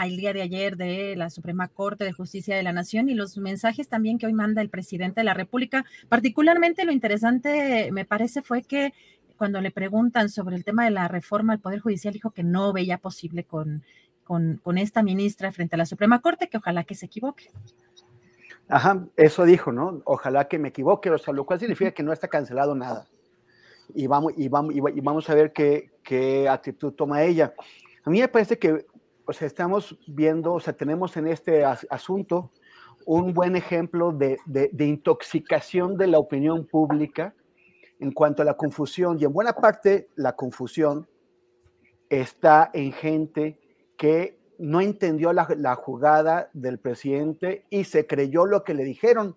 al día de ayer de la Suprema Corte de Justicia de la Nación y los mensajes también que hoy manda el presidente de la República? Particularmente lo interesante, me parece, fue que cuando le preguntan sobre el tema de la reforma al Poder Judicial, dijo que no veía posible con, con, con esta ministra frente a la Suprema Corte, que ojalá que se equivoque. Ajá, eso dijo, ¿no? Ojalá que me equivoque, o sea, lo cual significa que no está cancelado nada. Y vamos, y vamos, y vamos a ver qué, qué actitud toma ella. A mí me parece que, estamos viendo, o sea, tenemos en este as asunto un buen ejemplo de, de, intoxicación de la opinión pública en cuanto a la confusión. Y en buena parte la confusión está en gente que no entendió la, la jugada del presidente y se creyó lo que le dijeron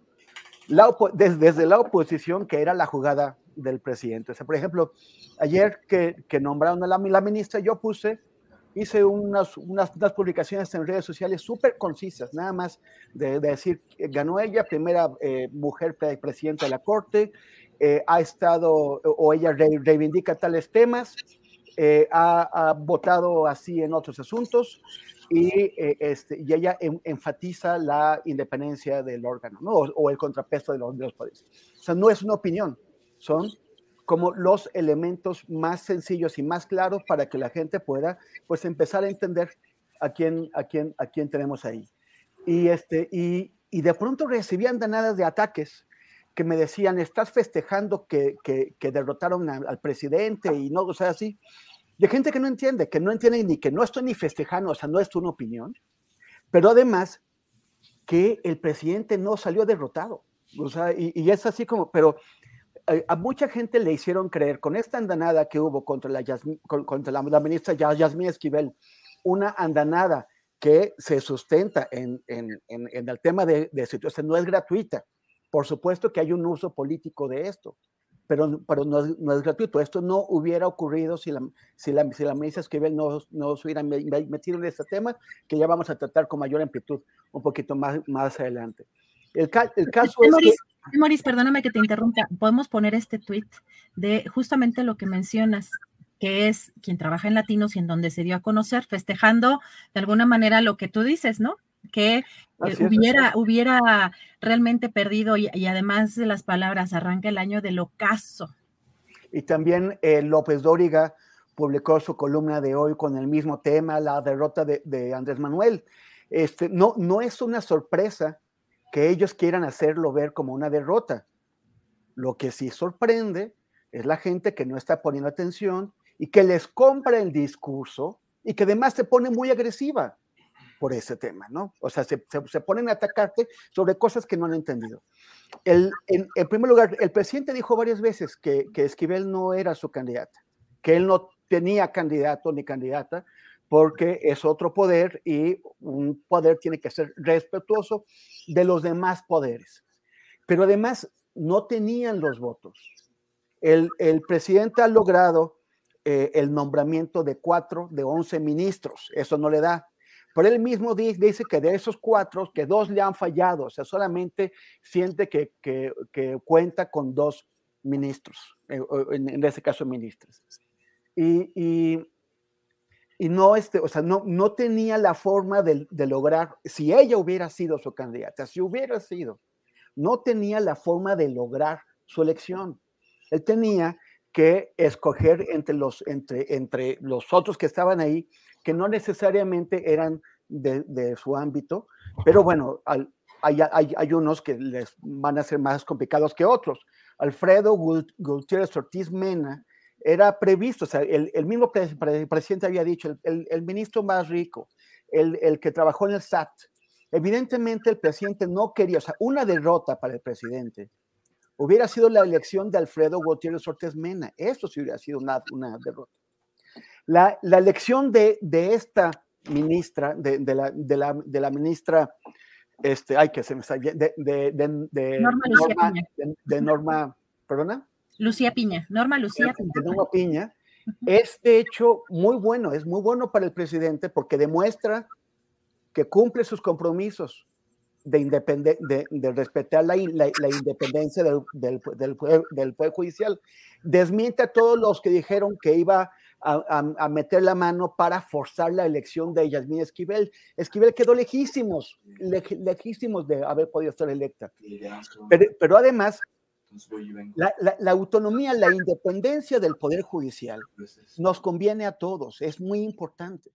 desde, desde, la oposición que era la jugada del presidente. O sea, por ejemplo, ayer que, que nombraron a la, la, ministra, yo puse, hice unas, unas, unas publicaciones en redes sociales súper concisas, nada más de, de, decir, ganó ella, primera eh, mujer pre presidenta de la Corte, eh, ha estado, o ella re, reivindica tales temas, eh, ha, ha, votado así en otros asuntos, y, eh, este, y ella en, enfatiza la independencia del órgano, ¿no? o, o el contrapeso de los, de los poderes. O sea, no es una opinión, son como los elementos más sencillos y más claros para que la gente pueda pues empezar a entender a quién, a quién, a quién tenemos ahí. Y, este, y, y de pronto recibían danadas de ataques que me decían, estás festejando que, que, que derrotaron al presidente y no, o sea, así. De gente que no entiende, que no entiende ni que no estoy ni festejando, o sea, no es una opinión, pero además que el presidente no salió derrotado. O sea, y es así como, pero a mucha gente le hicieron creer con esta andanada que hubo contra la, Yasmin, contra la, la ministra Yasmín Esquivel, una andanada que se sustenta en, en, en, en el tema de, de situación, no es gratuita. Por supuesto que hay un uso político de esto, pero, pero no, no, es gratuito. Esto no hubiera ocurrido si la, si la, si la ministra Esquivel no, no se hubiera metido en este tema, que ya vamos a tratar con mayor amplitud un poquito más, más adelante. El, el caso es que Moris, perdóname que te interrumpa. Podemos poner este tweet de justamente lo que mencionas, que es quien trabaja en Latinos y en donde se dio a conocer, festejando de alguna manera lo que tú dices, ¿no? Que eh, hubiera, es, hubiera realmente perdido y, y, además de las palabras, arranca el año del ocaso. Y también eh, López Dóriga publicó su columna de hoy con el mismo tema, la derrota de, de Andrés Manuel. Este, no, no es una sorpresa que ellos quieran hacerlo ver como una derrota. Lo que sí sorprende es la gente que no está poniendo atención y que les compra el discurso y que además se pone muy agresiva por ese tema, ¿no? O sea, se, se, se ponen a atacarte sobre cosas que no han entendido. El, en, en, primer lugar, el presidente dijo varias veces que, que Esquivel no era su candidata, que él no tenía candidato ni candidata, porque es otro poder y un poder tiene que ser respetuoso de los demás poderes. Pero además no tenían los votos. El, presidente ha logrado eh, el nombramiento de cuatro de once ministros, eso no le da. Pero él mismo dice que de esos cuatro, que dos le han fallado, o sea, solamente siente que, cuenta con dos ministros, eh, en, en, ese caso ministros. Y y no, este, o sea, no, no tenía la forma de, de, lograr, si ella hubiera sido su candidata, si hubiera sido, no tenía la forma de lograr su elección. Él tenía que escoger entre los, entre, entre los otros que estaban ahí, que no necesariamente eran de, de su ámbito, pero bueno, al, hay, hay, hay, unos que les van a ser más complicados que otros. Alfredo Gutiérrez Ortiz Mena era previsto, o sea, el, el mismo pre, pre, presidente había dicho, el, el, el ministro más rico, el, que trabajó en el SAT. Evidentemente el presidente no quería, o sea, una derrota para el presidente hubiera sido la elección de Alfredo Gutiérrez Ortiz Mena. Eso sí hubiera sido una, una derrota. La, la, elección de, de esta ministra, de, de, la, de, la, ministra, este, ay, que se me está de, Norma, Norma, Norma, perdona. Lucía Piña, Norma Lucía Piña. Norma Piña, es de hecho muy bueno, es muy bueno para el presidente porque demuestra que cumple sus compromisos de, de, de respetar la, la, la independencia del, del, del, poder, del, poder, Judicial. Desmiente a todos los que dijeron que iba a, a, a, meter la mano para forzar la elección de Yasmín Esquivel. Esquivel quedó lejísimos, le, lejísimos de haber podido ser electa. Pero, pero además, la, la, la, autonomía, la independencia del Poder Judicial nos conviene a todos, es muy importante.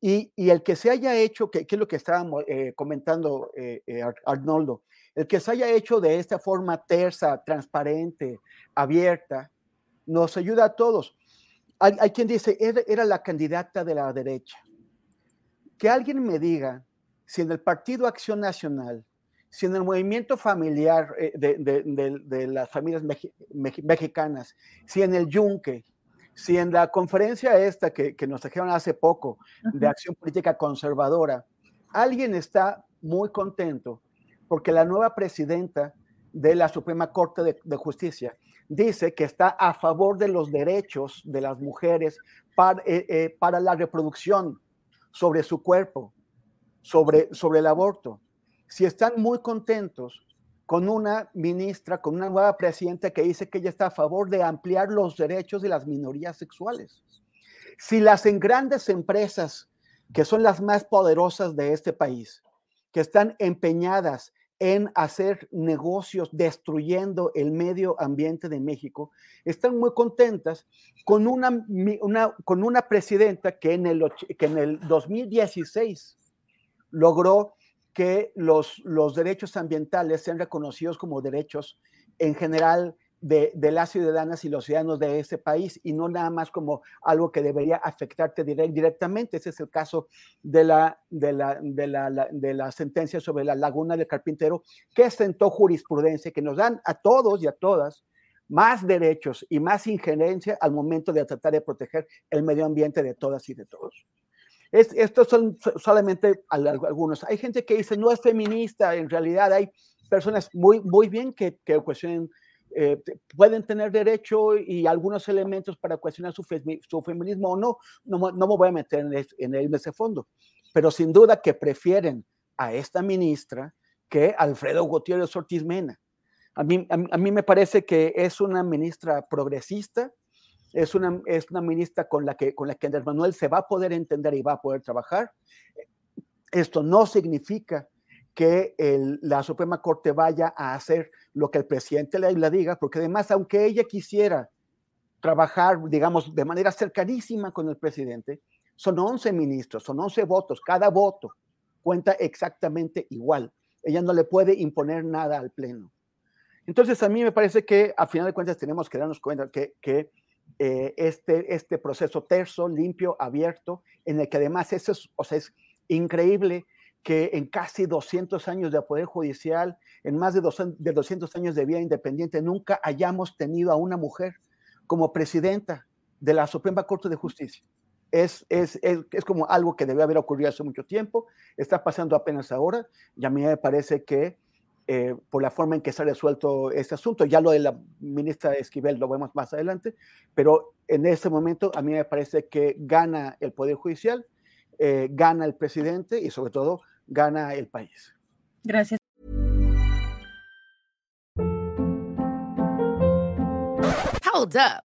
Y, y el que se haya hecho, que, que es lo que estábamos eh, comentando eh, eh, Arnoldo, el que se haya hecho de esta forma tersa, transparente, abierta, nos ayuda a todos. Hay, hay quien dice, era, era la candidata de la derecha. Que alguien me diga si en el Partido Acción Nacional si en el movimiento familiar eh, de, de, de, de, las familias mex, mex, mexicanas, si en el Yunque, si en la conferencia esta que, que nos trajeron hace poco de acción política conservadora, alguien está muy contento porque la nueva presidenta de la Suprema Corte de, de, Justicia dice que está a favor de los derechos de las mujeres para, eh, eh, para la reproducción sobre su cuerpo, sobre, sobre el aborto si están muy contentos con una ministra, con una nueva presidenta que dice que ella está a favor de ampliar los derechos de las minorías sexuales. Si las en grandes empresas, que son las más poderosas de este país, que están empeñadas en hacer negocios destruyendo el medio ambiente de México, están muy contentas con una, con una presidenta que en, el, que en el 2016 logró que los, los derechos ambientales sean reconocidos como derechos en general de, de, las ciudadanas y los ciudadanos de ese país y no nada más como algo que debería afectarte direct, directamente. Ese es el caso de la, de, la, de, la, de la sentencia sobre la laguna del carpintero que sentó jurisprudencia que nos dan a todos y a todas más derechos y más injerencia al momento de tratar de proteger el medio ambiente de todas y de todos. Es, estos son solamente algunos. Hay gente que dice no es feminista, en realidad hay personas muy, muy bien que, cuestionen, eh, pueden tener derecho y algunos elementos para cuestionar su, fe, su feminismo o no. no. No me voy a meter en, es, en, en ese fondo, pero sin duda que prefieren a esta ministra que Alfredo Gutiérrez Ortiz Mena. A mí, a mí me parece que es una ministra progresista, es una, es una ministra con la, que, con la que Andrés Manuel se va a poder entender y va a poder trabajar. Esto no significa que la Suprema Corte vaya a hacer lo que el presidente le, le, diga, porque además, aunque ella quisiera trabajar, digamos, de manera cercanísima con el presidente, son 11 ministros, son 11 votos, cada voto cuenta exactamente igual. Ella no le puede imponer nada al Pleno. Entonces, a mí me parece que, a final de cuentas, tenemos que darnos cuenta que, que eh, este, este proceso terso, limpio, abierto, en el que además eso es, o sea, es increíble que en casi 200 años de poder judicial, en más de, dos, de 200 años de vida independiente, nunca hayamos tenido a una mujer como presidenta de la Suprema Corte de Justicia. Es, es, es, es, como algo que debe haber ocurrido hace mucho tiempo, está pasando apenas ahora, y a mí me parece que eh, por la forma en que se ha resuelto este asunto. Ya lo de la ministra Esquivel lo vemos más adelante, pero en ese momento a mí me parece que gana el Poder Judicial, eh, gana el presidente y sobre todo gana el país. Gracias. Hold up.